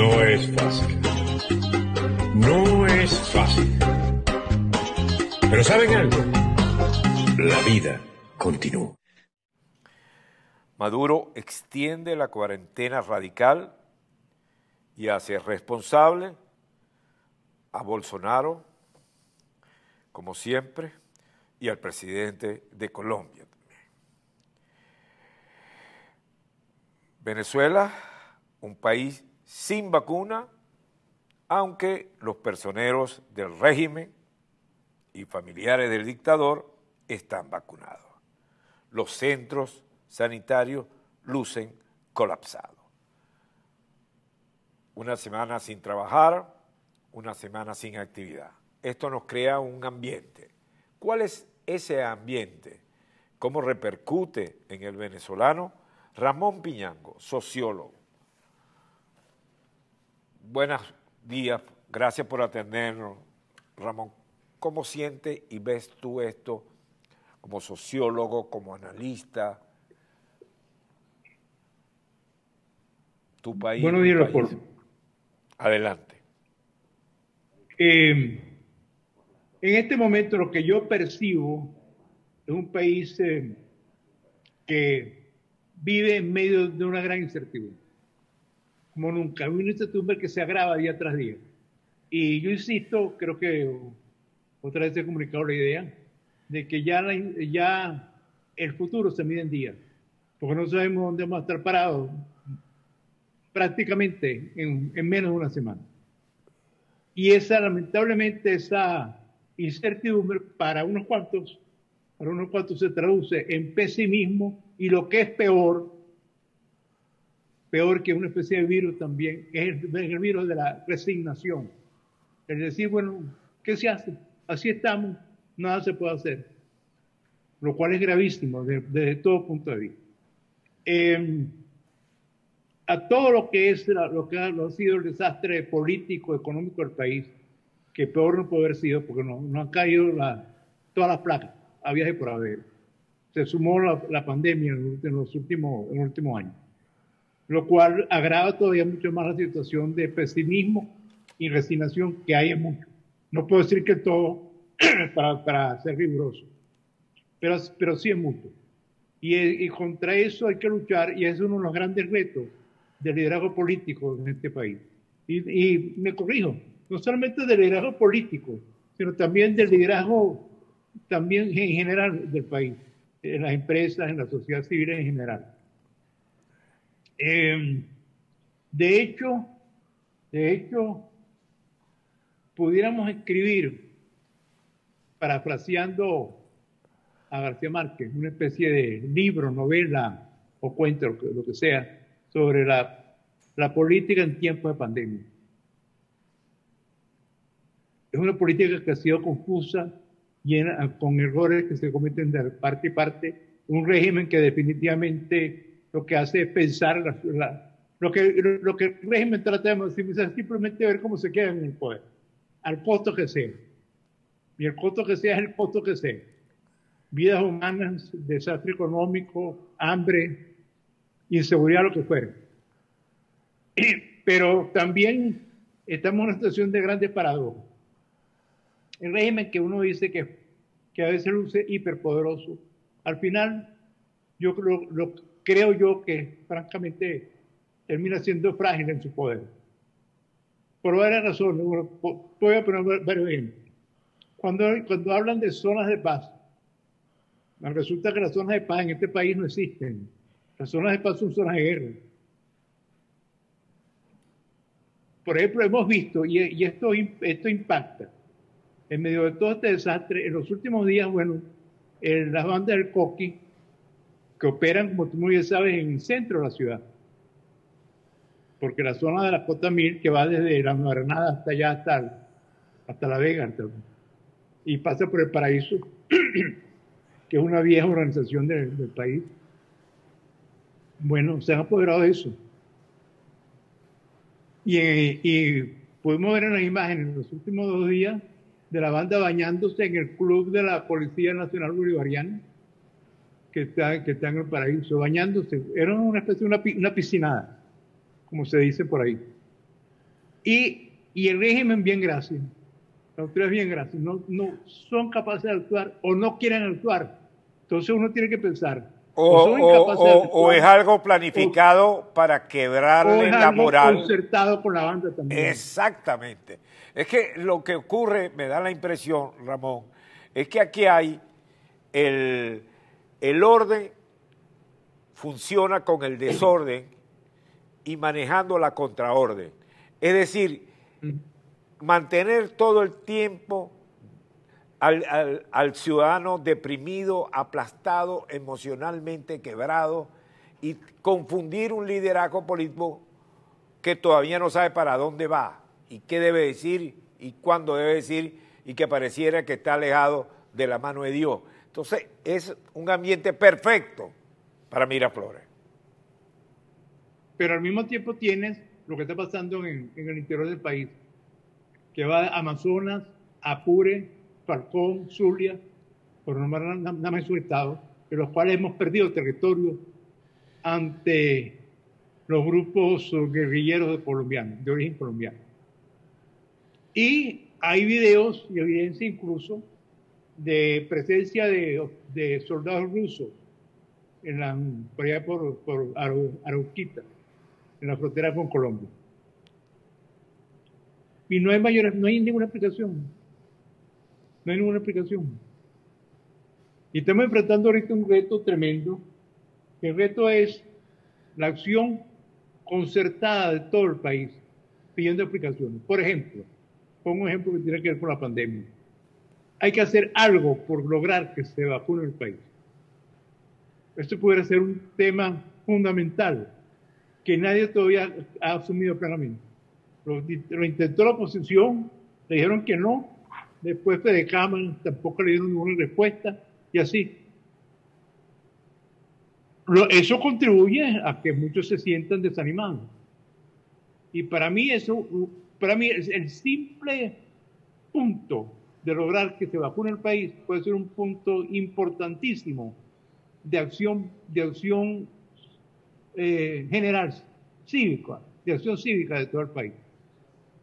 No es fácil. No es fácil. Pero ¿saben algo? La vida continúa. Maduro extiende la cuarentena radical y hace responsable a Bolsonaro, como siempre, y al presidente de Colombia. Venezuela, un país sin vacuna, aunque los personeros del régimen y familiares del dictador están vacunados. Los centros sanitarios lucen colapsados. Una semana sin trabajar, una semana sin actividad. Esto nos crea un ambiente. ¿Cuál es ese ambiente? ¿Cómo repercute en el venezolano? Ramón Piñango, sociólogo. Buenos días, gracias por atendernos. Ramón, ¿cómo sientes y ves tú esto como sociólogo, como analista? Tu país. Buenos días, país. Adelante. Eh, en este momento lo que yo percibo es un país eh, que vive en medio de una gran incertidumbre, como nunca, una incertidumbre que se agrava día tras día. Y yo insisto, creo que otra vez he comunicado la idea, de que ya, ya el futuro se mide en días, porque no sabemos dónde vamos a estar parados prácticamente en, en menos de una semana. Y esa, lamentablemente, esa incertidumbre para unos cuantos, para unos cuantos se traduce en pesimismo y lo que es peor, peor que una especie de virus también, es el, el virus de la resignación. Es decir, bueno, ¿qué se hace? Así estamos, nada se puede hacer. Lo cual es gravísimo desde, desde todo punto de vista. Eh, a todo lo que es lo que ha, lo ha sido el desastre político, económico del país, que peor no puede haber sido porque no, no han caído la, todas las placas, había y por haber. Se sumó la, la pandemia en, los últimos, en los últimos años, lo cual agrava todavía mucho más la situación de pesimismo y resignación que hay en mucho. No puedo decir que todo para, para ser riguroso, pero, pero sí es mucho. Y, contra eso hay que luchar y es uno de los grandes retos del liderazgo político en este país. Y, y, me corrijo, no solamente del liderazgo político, sino también del liderazgo también en general del país, en las empresas, en la sociedad civil en general. Eh, de hecho, de hecho, pudiéramos escribir, parafraseando a García Márquez, una especie de libro, novela o cuento, lo que, lo que sea, sobre la, la política en tiempos de pandemia. Es una política que ha sido confusa, llena, con errores que se cometen de parte y parte, un régimen que definitivamente lo que hace es pensar la, la, lo, que, lo que el régimen trata de maximizar simplemente ver cómo se queda en el poder, al costo que sea. Y el costo que sea es el costo que sea. Vidas humanas, desastre económico, hambre, inseguridad, lo que fuera. Pero también estamos en una situación de grandes paradojas. El régimen que uno dice que, que a veces luce hiperpoderoso, al final yo creo, lo, creo yo que francamente termina siendo frágil en su poder. Por varias razones. Voy a poner varios ejemplos. Cuando, cuando hablan de zonas de paz, resulta que las zonas de paz en este país no existen. Las zonas de paz son zonas de guerra. Por ejemplo, hemos visto, y, y esto, esto impacta, en medio de todo este desastre, en los últimos días, bueno, en las bandas del Coqui, que operan, como tú muy bien sabes, en el centro de la ciudad. Porque la zona de la Cota Mil, que va desde la Granada hasta allá, hasta, hasta La Vega, y pasa por el Paraíso, que es una vieja organización de, del país. Bueno, se han apoderado de eso. Y, y pudimos ver en las imágenes en los últimos dos días de la banda bañándose en el club de la Policía Nacional Bolivariana, que está, que está en el paraíso, bañándose. Era una especie de una, una piscinada, como se dice por ahí. Y, y el régimen bien gracias, las autoridades bien gracias, no, no son capaces de actuar o no quieren actuar. Entonces uno tiene que pensar, o, es algo planificado para quebrarle la moral. concertado con la banda también. Exactamente. Es que lo que ocurre, me da la impresión, Ramón, es que aquí hay el, el orden funciona con el desorden y manejando la contraorden. Es decir, mantener todo el tiempo al, ciudadano deprimido, aplastado, emocionalmente quebrado y confundir un liderazgo político que todavía no sabe para dónde va y qué debe decir y cuándo debe decir y que pareciera que está alejado de la mano de Dios. Entonces es un ambiente perfecto para Miraflores. Pero al mismo tiempo tienes lo que está pasando en, el interior del país, que va a Amazonas, Apure, Falcón, Zulia, por nombrar nada más su estado, en los cuales hemos perdido territorio ante los grupos guerrilleros de colombianos, de origen colombiano. Y hay videos y evidencia incluso de presencia de, soldados rusos en la, por por Arauquita, en la frontera con Colombia. Y no hay mayor, no hay ninguna explicación. No hay ninguna explicación. Y estamos enfrentando ahorita un reto tremendo. El reto es la acción concertada de todo el país pidiendo explicaciones. Por ejemplo, pongo un ejemplo que tiene que ver con la pandemia. Hay que hacer algo por lograr que se vacune el país. Esto pudiera ser un tema fundamental que nadie todavía ha asumido plenamente. Lo, lo intentó la oposición, le dijeron que no, Después de Cámara tampoco le dieron ninguna respuesta y así. Eso contribuye a que muchos se sientan desanimados. Y para mí eso, para mí el simple punto de lograr que se vacune el país puede ser un punto importantísimo de acción, de acción eh, general, cívica, de acción cívica de todo el país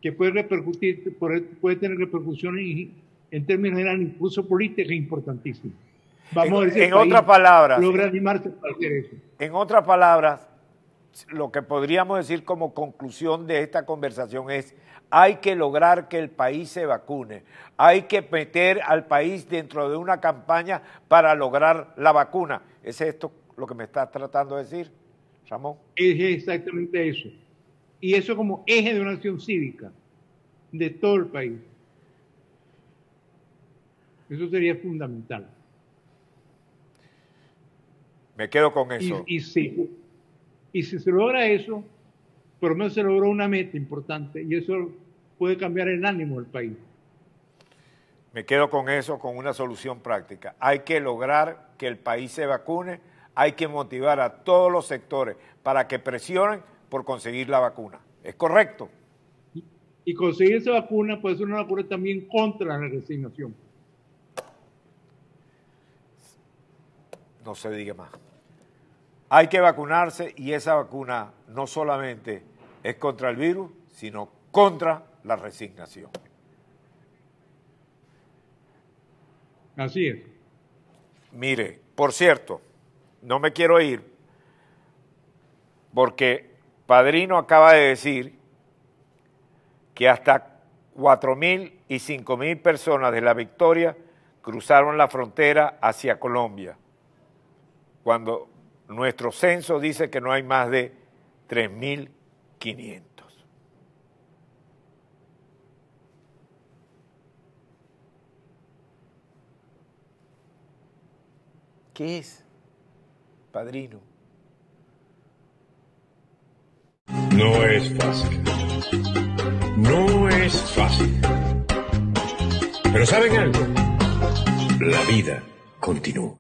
que puede repercutir, puede tener repercusiones en términos generales, incluso políticas importantísimas. Vamos en, a en otras palabras, logra animarse para hacer eso. En otras palabras, lo que podríamos decir como conclusión de esta conversación es hay que lograr que el país se vacune, hay que meter al país dentro de una campaña para lograr la vacuna. ¿Es esto lo que me estás tratando de decir, Ramón? Es exactamente eso y eso como eje de una acción cívica de todo el país. Eso sería fundamental. Me quedo con eso. Y, si, y si se logra eso, por lo menos se logró una meta importante y eso puede cambiar el ánimo del país. Me quedo con eso, con una solución práctica. Hay que lograr que el país se vacune, hay que motivar a todos los sectores para que presionen por conseguir la vacuna. ¿Es correcto? Y conseguir esa vacuna puede ser una vacuna también contra la resignación. No se diga más. Hay que vacunarse y esa vacuna no solamente es contra el virus, sino contra la resignación. Así es. Mire, por cierto, no me quiero ir porque Padrino acaba de decir que hasta 4.000 y 5.000 personas de la Victoria cruzaron la frontera hacia Colombia, cuando nuestro censo dice que no hay más de 3.500. ¿Qué es, padrino? No es fácil. No es fácil. Pero ¿saben algo? La vida continúa.